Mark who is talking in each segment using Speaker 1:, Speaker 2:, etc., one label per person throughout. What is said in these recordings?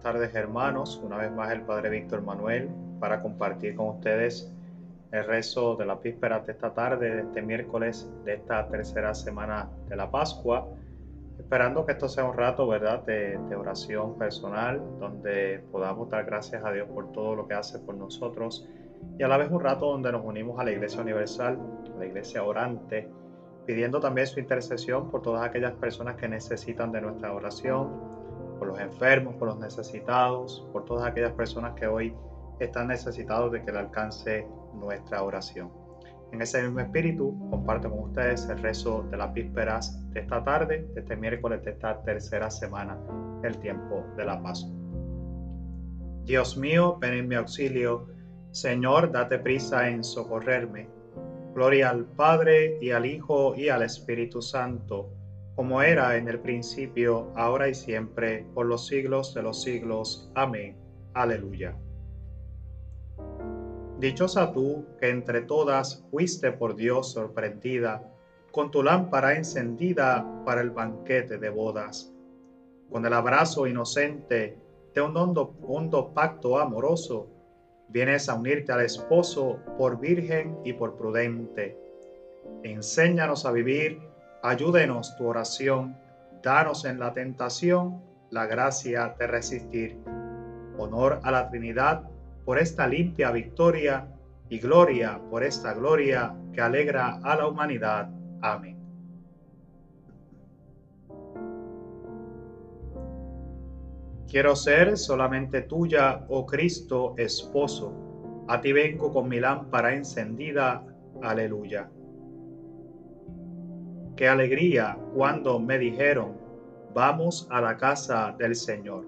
Speaker 1: Buenas tardes hermanos, una vez más el Padre Víctor Manuel para compartir con ustedes el rezo de la víspera de esta tarde, de este miércoles, de esta tercera semana de la Pascua, esperando que esto sea un rato, ¿verdad?, de, de oración personal, donde podamos dar gracias a Dios por todo lo que hace por nosotros y a la vez un rato donde nos unimos a la Iglesia Universal, a la Iglesia orante, pidiendo también su intercesión por todas aquellas personas que necesitan de nuestra oración por los enfermos, por los necesitados, por todas aquellas personas que hoy están necesitados de que le alcance nuestra oración. En ese mismo espíritu, comparto con ustedes el rezo de las vísperas de esta tarde, de este miércoles de esta tercera semana, el tiempo de la paz. Dios mío, ven en mi auxilio. Señor, date prisa en socorrerme. Gloria al Padre y al Hijo y al Espíritu Santo como era en el principio, ahora y siempre, por los siglos de los siglos. Amén. Aleluya. Dichosa tú que entre todas fuiste por Dios sorprendida, con tu lámpara encendida para el banquete de bodas, con el abrazo inocente de un hondo, hondo pacto amoroso, vienes a unirte al esposo por virgen y por prudente. Enséñanos a vivir Ayúdenos tu oración, danos en la tentación la gracia de resistir. Honor a la Trinidad por esta limpia victoria y gloria por esta gloria que alegra a la humanidad. Amén. Quiero ser solamente tuya, oh Cristo, esposo. A ti vengo con mi lámpara encendida. Aleluya. Qué alegría cuando me dijeron, vamos a la casa del Señor.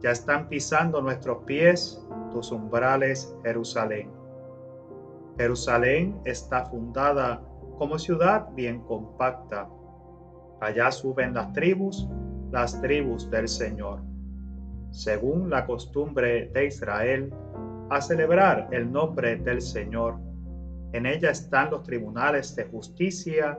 Speaker 1: Ya están pisando nuestros pies tus umbrales, Jerusalén. Jerusalén está fundada como ciudad bien compacta. Allá suben las tribus, las tribus del Señor, según la costumbre de Israel, a celebrar el nombre del Señor. En ella están los tribunales de justicia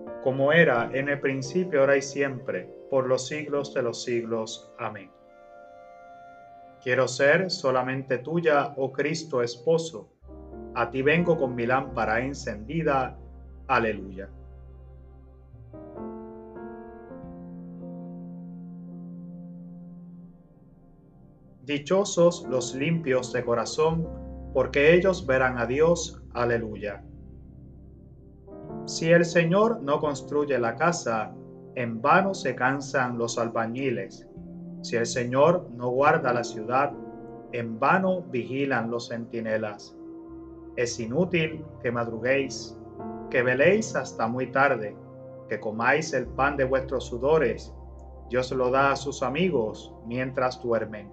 Speaker 1: como era en el principio, ahora y siempre, por los siglos de los siglos. Amén. Quiero ser solamente tuya, oh Cristo esposo. A ti vengo con mi lámpara encendida. Aleluya. Dichosos los limpios de corazón, porque ellos verán a Dios. Aleluya. Si el Señor no construye la casa, en vano se cansan los albañiles. Si el Señor no guarda la ciudad, en vano vigilan los centinelas. Es inútil que madruguéis, que veléis hasta muy tarde, que comáis el pan de vuestros sudores. Dios lo da a sus amigos mientras duermen.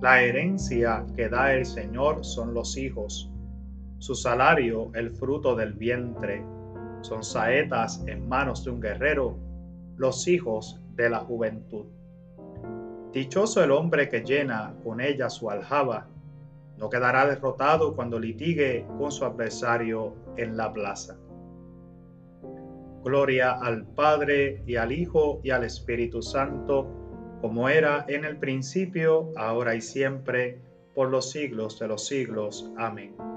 Speaker 1: La herencia que da el Señor son los hijos su salario el fruto del vientre. Son saetas en manos de un guerrero, los hijos de la juventud. Dichoso el hombre que llena con ella su aljaba, no quedará derrotado cuando litigue con su adversario en la plaza. Gloria al Padre y al Hijo y al Espíritu Santo, como era en el principio, ahora y siempre, por los siglos de los siglos. Amén.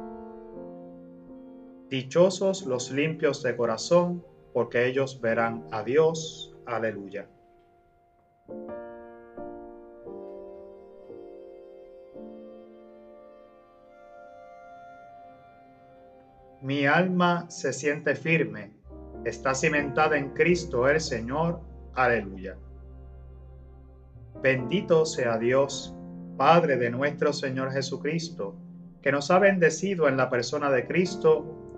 Speaker 1: Dichosos los limpios de corazón, porque ellos verán a Dios. Aleluya. Mi alma se siente firme, está cimentada en Cristo el Señor. Aleluya. Bendito sea Dios, Padre de nuestro Señor Jesucristo, que nos ha bendecido en la persona de Cristo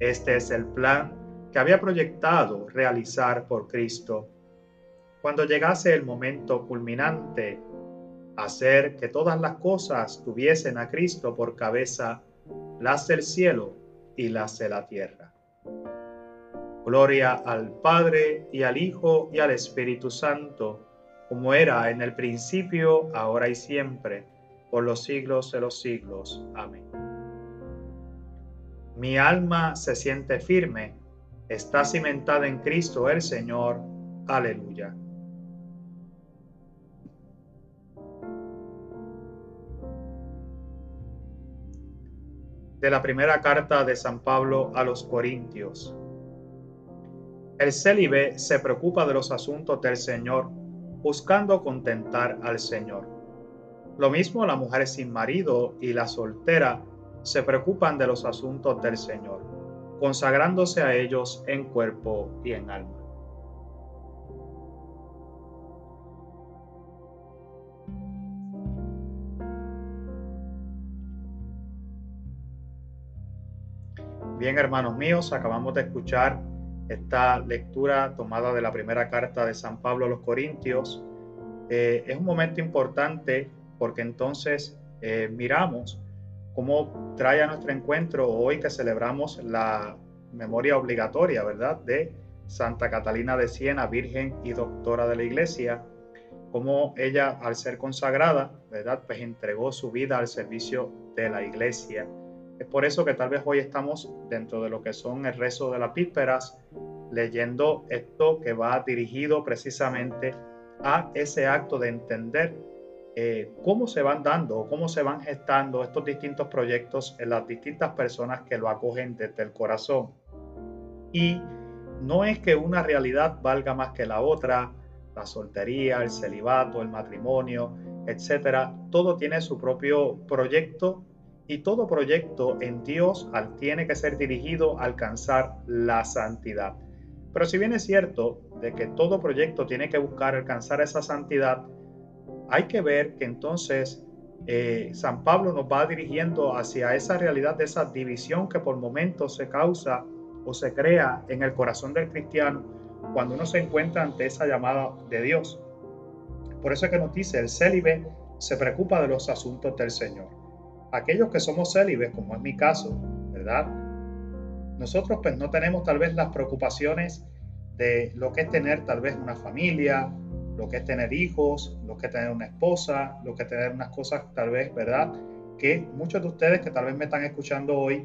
Speaker 1: Este es el plan que había proyectado realizar por Cristo. Cuando llegase el momento culminante, hacer que todas las cosas tuviesen a Cristo por cabeza, las del cielo y las de la tierra. Gloria al Padre y al Hijo y al Espíritu Santo, como era en el principio, ahora y siempre, por los siglos de los siglos. Amén. Mi alma se siente firme, está cimentada en Cristo el Señor. Aleluya. De la primera carta de San Pablo a los Corintios. El célibe se preocupa de los asuntos del Señor, buscando contentar al Señor. Lo mismo la mujer sin marido y la soltera se preocupan de los asuntos del Señor, consagrándose a ellos en cuerpo y en alma. Bien, hermanos míos, acabamos de escuchar esta lectura tomada de la primera carta de San Pablo a los Corintios eh, es un momento importante porque entonces eh, miramos cómo trae a nuestro encuentro hoy que celebramos la memoria obligatoria, ¿verdad?, de Santa Catalina de Siena, Virgen y Doctora de la Iglesia, cómo ella al ser consagrada, ¿verdad?, pues entregó su vida al servicio de la Iglesia es por eso que tal vez hoy estamos dentro de lo que son el rezo de las vísperas, leyendo esto que va dirigido precisamente a ese acto de entender eh, cómo se van dando, cómo se van gestando estos distintos proyectos en las distintas personas que lo acogen desde el corazón. Y no es que una realidad valga más que la otra, la soltería, el celibato, el matrimonio, etcétera, todo tiene su propio proyecto y todo proyecto en Dios tiene que ser dirigido a alcanzar la santidad. Pero si bien es cierto de que todo proyecto tiene que buscar alcanzar esa santidad, hay que ver que entonces eh, San Pablo nos va dirigiendo hacia esa realidad de esa división que por momentos se causa o se crea en el corazón del cristiano cuando uno se encuentra ante esa llamada de Dios. Por eso es que nos dice, el célibe se preocupa de los asuntos del Señor aquellos que somos célibes, como es mi caso, ¿verdad? Nosotros pues no tenemos tal vez las preocupaciones de lo que es tener tal vez una familia, lo que es tener hijos, lo que es tener una esposa, lo que es tener unas cosas tal vez, ¿verdad? Que muchos de ustedes que tal vez me están escuchando hoy,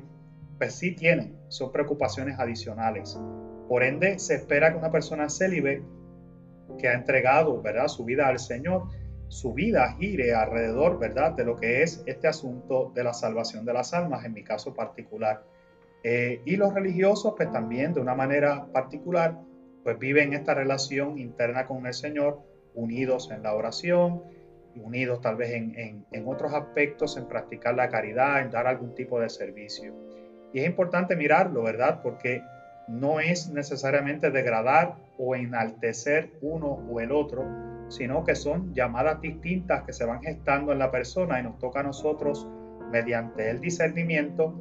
Speaker 1: pues sí tienen, son preocupaciones adicionales. Por ende, se espera que una persona célibe que ha entregado, ¿verdad?, su vida al Señor, su vida gire alrededor, ¿verdad?, de lo que es este asunto de la salvación de las almas, en mi caso particular. Eh, y los religiosos, pues también de una manera particular, pues viven esta relación interna con el Señor, unidos en la oración, unidos tal vez en, en otros aspectos, en practicar la caridad, en dar algún tipo de servicio. Y es importante mirarlo, ¿verdad? Porque no es necesariamente degradar o enaltecer uno o el otro, sino que son llamadas distintas que se van gestando en la persona y nos toca a nosotros mediante el discernimiento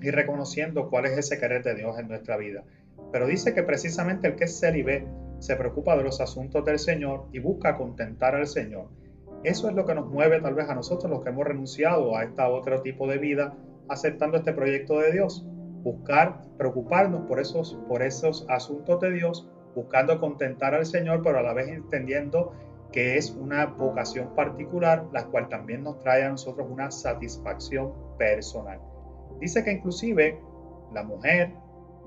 Speaker 1: y reconociendo cuál es ese querer de Dios en nuestra vida. Pero dice que precisamente el que es célibe se preocupa de los asuntos del Señor y busca contentar al Señor. Eso es lo que nos mueve tal vez a nosotros los que hemos renunciado a este otro tipo de vida aceptando este proyecto de Dios. Buscar, preocuparnos por esos, por esos asuntos de Dios buscando contentar al Señor, pero a la vez entendiendo que es una vocación particular, la cual también nos trae a nosotros una satisfacción personal. Dice que inclusive la mujer,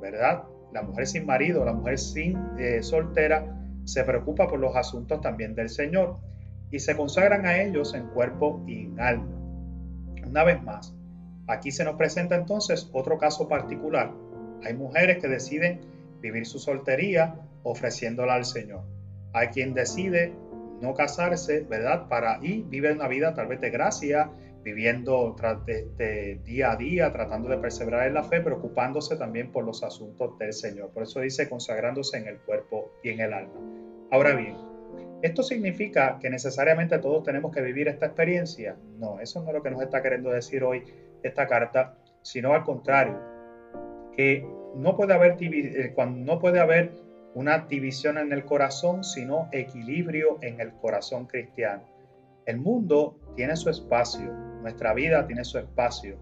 Speaker 1: ¿verdad? La mujer sin marido, la mujer sin eh, soltera, se preocupa por los asuntos también del Señor y se consagran a ellos en cuerpo y en alma. Una vez más, aquí se nos presenta entonces otro caso particular. Hay mujeres que deciden vivir su soltería ofreciéndola al Señor. Hay quien decide no casarse, ¿verdad? Para y vive una vida tal vez de gracia, viviendo de, día a día, tratando de perseverar en la fe, preocupándose también por los asuntos del Señor. Por eso dice consagrándose en el cuerpo y en el alma. Ahora bien, ¿esto significa que necesariamente todos tenemos que vivir esta experiencia? No, eso no es lo que nos está queriendo decir hoy esta carta, sino al contrario, que no puede haber, eh, no puede haber una división en el corazón, sino equilibrio en el corazón cristiano. El mundo tiene su espacio, nuestra vida tiene su espacio.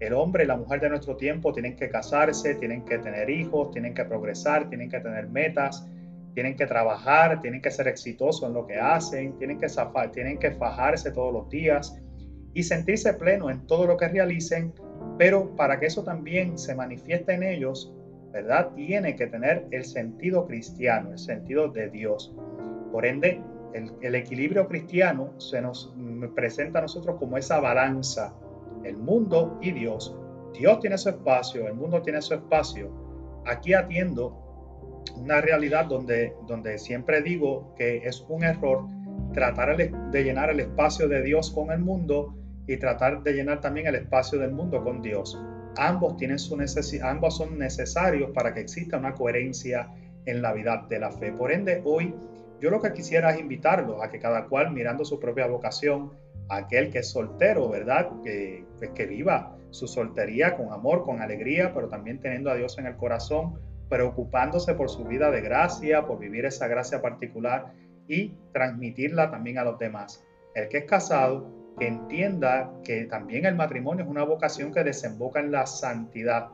Speaker 1: El hombre y la mujer de nuestro tiempo tienen que casarse, tienen que tener hijos, tienen que progresar, tienen que tener metas, tienen que trabajar, tienen que ser exitosos en lo que hacen, tienen que, zafar, tienen que fajarse todos los días y sentirse pleno en todo lo que realicen, pero para que eso también se manifieste en ellos, ¿verdad? Tiene que tener el sentido cristiano, el sentido de Dios. Por ende, el, equilibrio cristiano se nos presenta a nosotros como esa balanza, el mundo y Dios. Dios tiene su espacio, el mundo tiene su espacio. Aquí atiendo una realidad donde, donde siempre digo que es un error tratar de llenar el espacio de Dios con el mundo y tratar de llenar también el espacio del mundo con Dios ambos, tienen su ambos son necesarios para que exista una coherencia en la vida de la fe. Por ende, hoy yo lo que quisiera es invitarlos a que cada cual mirando su propia vocación, aquel que es soltero, ¿verdad? Que, pues, que viva su soltería con amor, con alegría, pero también teniendo a Dios en el corazón, preocupándose por su vida de gracia, por vivir esa gracia particular y transmitirla también a los demás. El que es casado, que entienda que también el matrimonio es una vocación que desemboca en la santidad.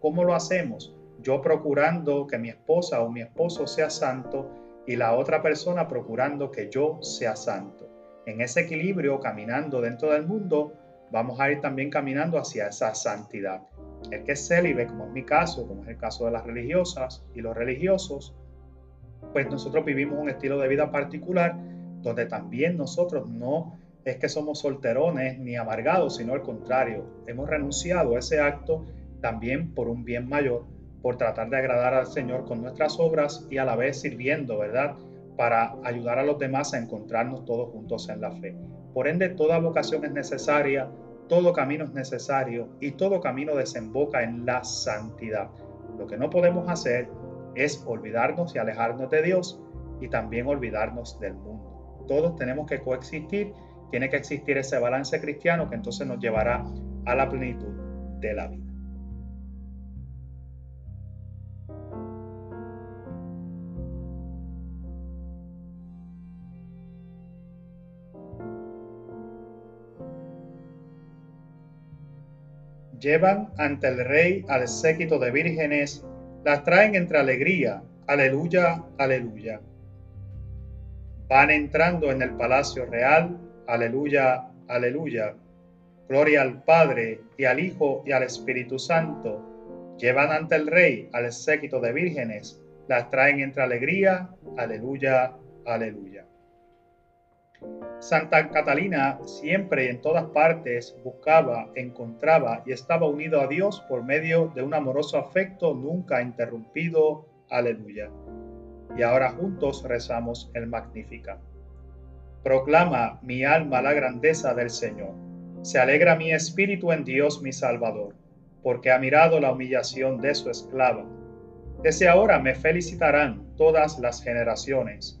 Speaker 1: ¿Cómo lo hacemos? Yo procurando que mi esposa o mi esposo sea santo y la otra persona procurando que yo sea santo. En ese equilibrio, caminando dentro del mundo, vamos a ir también caminando hacia esa santidad. El que es célibe, como es mi caso, como es el caso de las religiosas y los religiosos, pues nosotros vivimos un estilo de vida particular donde también nosotros no es que somos solterones ni amargados, sino al contrario, hemos renunciado a ese acto también por un bien mayor, por tratar de agradar al Señor con nuestras obras y a la vez sirviendo, ¿verdad? Para ayudar a los demás a encontrarnos todos juntos en la fe. Por ende, toda vocación es necesaria, todo camino es necesario y todo camino desemboca en la santidad. Lo que no podemos hacer es olvidarnos y alejarnos de Dios y también olvidarnos del mundo. Todos tenemos que coexistir tiene que existir ese balance cristiano que entonces nos llevará a la plenitud de la vida. Llevan ante el rey al séquito de vírgenes, las traen entre alegría, aleluya, aleluya. Van entrando en el palacio real, Aleluya, aleluya. Gloria al Padre y al Hijo y al Espíritu Santo. Llevan ante el Rey al séquito de vírgenes, las traen entre alegría. Aleluya, aleluya. Santa Catalina siempre y en todas partes buscaba, encontraba y estaba unido a Dios por medio de un amoroso afecto nunca interrumpido. Aleluya. Y ahora juntos rezamos el Magnífica. Proclama mi alma la grandeza del Señor. Se alegra mi espíritu en Dios mi Salvador, porque ha mirado la humillación de su esclava. Desde ahora me felicitarán todas las generaciones,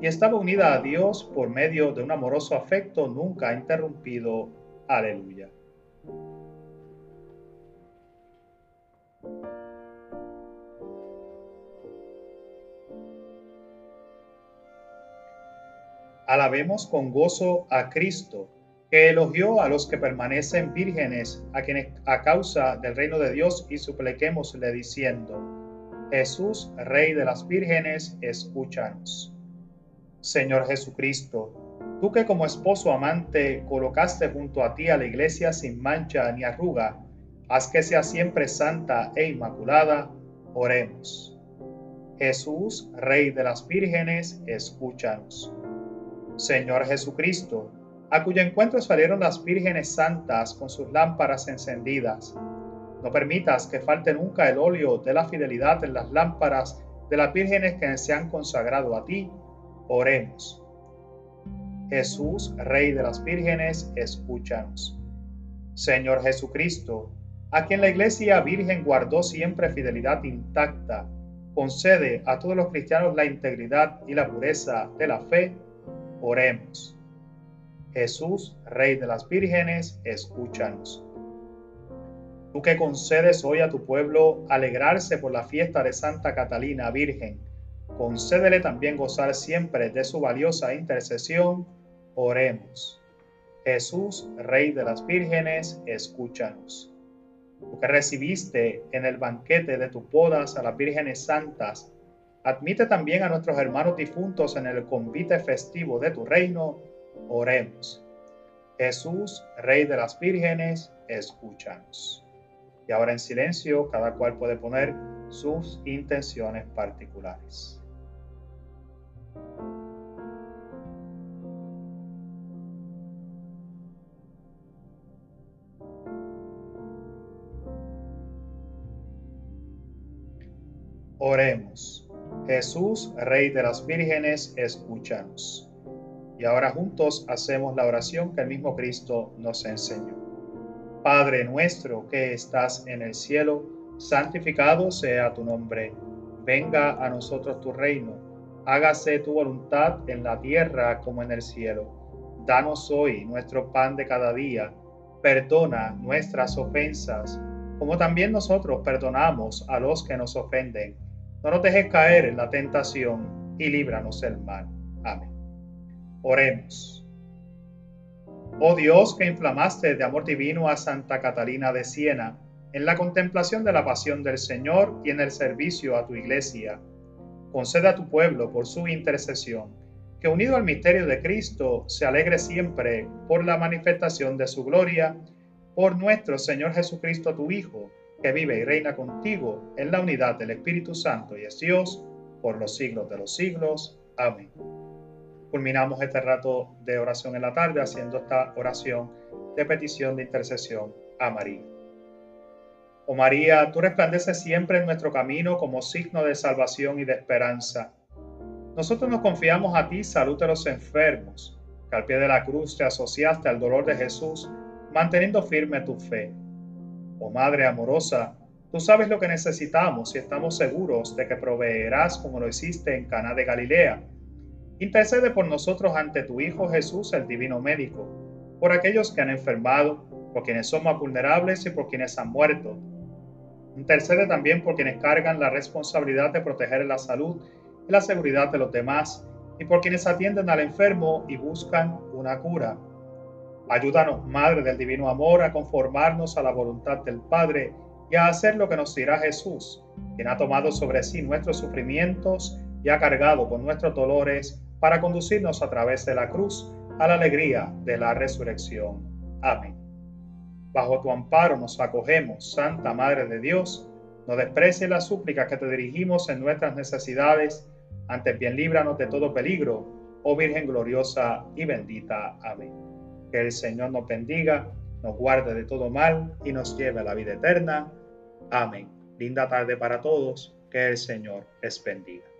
Speaker 1: y estaba unida a Dios por medio de un amoroso afecto nunca interrumpido. Aleluya. Alabemos con gozo a Cristo, que elogió a los que permanecen vírgenes, a quienes a causa del reino de Dios y supliquémosle diciendo, Jesús, Rey de las vírgenes, escúchanos. Señor Jesucristo, tú que como esposo amante colocaste junto a ti a la iglesia sin mancha ni arruga, haz que sea siempre santa e inmaculada, oremos. Jesús, Rey de las vírgenes, escúchanos. Señor Jesucristo, a cuyo encuentro salieron las vírgenes santas con sus lámparas encendidas. No permitas que falte nunca el óleo de la fidelidad en las lámparas de las vírgenes que se han consagrado a ti. Oremos. Jesús, Rey de las vírgenes, escúchanos. Señor Jesucristo, a quien la Iglesia Virgen guardó siempre fidelidad intacta, concede a todos los cristianos la integridad y la pureza de la fe Oremos. Jesús, Rey de las vírgenes, escúchanos. Tú que concedes hoy a tu pueblo alegrarse por la fiesta de Santa Catalina Virgen, concédele también gozar siempre de su valiosa intercesión. Oremos. Jesús, Rey de las vírgenes, escúchanos. Tú que recibiste en el banquete de tus bodas a las vírgenes santas, Admite también a nuestros hermanos difuntos en el convite festivo de tu reino. Oremos. Jesús, Rey de las vírgenes, escúchanos. Y ahora en silencio, cada cual puede poner sus intenciones particulares. Oremos. Jesús, Rey de las vírgenes, escúchanos. Y ahora juntos hacemos la oración que el mismo Cristo nos enseñó. Padre nuestro que estás en el cielo, santificado sea tu nombre. Venga a nosotros tu reino. Hágase tu voluntad en la tierra como en el cielo. Danos hoy nuestro pan de cada día. Perdona nuestras ofensas, como también nosotros perdonamos a los que nos ofenden no nos dejes caer en la tentación y líbranos del mal. Amén. Oremos. Oh Dios que inflamaste de amor divino a Santa Catalina de Siena, en la contemplación de la pasión del Señor y en el servicio a tu iglesia, conceda a tu pueblo por su intercesión, que unido al misterio de Cristo se alegre siempre por la manifestación de su gloria, por nuestro Señor Jesucristo tu Hijo, que vive y reina contigo en la unidad del Espíritu Santo y es Dios por los siglos de los siglos. Amén. Culminamos este rato de oración en la tarde haciendo esta oración de petición de intercesión a María. Oh María, tú resplandeces siempre en nuestro camino como signo de salvación y de esperanza. Nosotros nos confiamos a ti, salud de los enfermos, que al pie de la cruz te asociaste al dolor de Jesús, manteniendo firme tu fe Oh Madre amorosa, tú sabes lo que necesitamos y estamos seguros de que proveerás como lo hiciste en Cana de Galilea. Intercede por nosotros ante tu Hijo Jesús, el Divino Médico, por aquellos que han enfermado, por quienes son más vulnerables y por quienes han muerto. Intercede también por quienes cargan la responsabilidad de proteger la salud y la seguridad de los demás y por quienes atienden al enfermo y buscan una cura. Ayúdanos, Madre del Divino Amor, a conformarnos a la voluntad del Padre y a hacer lo que nos dirá Jesús, quien ha tomado sobre sí nuestros sufrimientos y ha cargado con nuestros dolores para conducirnos a través de la cruz a la alegría de la resurrección. Amén. Bajo tu amparo nos acogemos, Santa Madre de Dios. No desprecies la súplica que te dirigimos en nuestras necesidades. Antes bien líbranos de todo peligro, oh Virgen gloriosa y bendita. Amén. Que el Señor nos bendiga, nos guarde de todo mal y nos lleve a la vida eterna. Amén. Linda tarde para todos. Que el Señor les bendiga.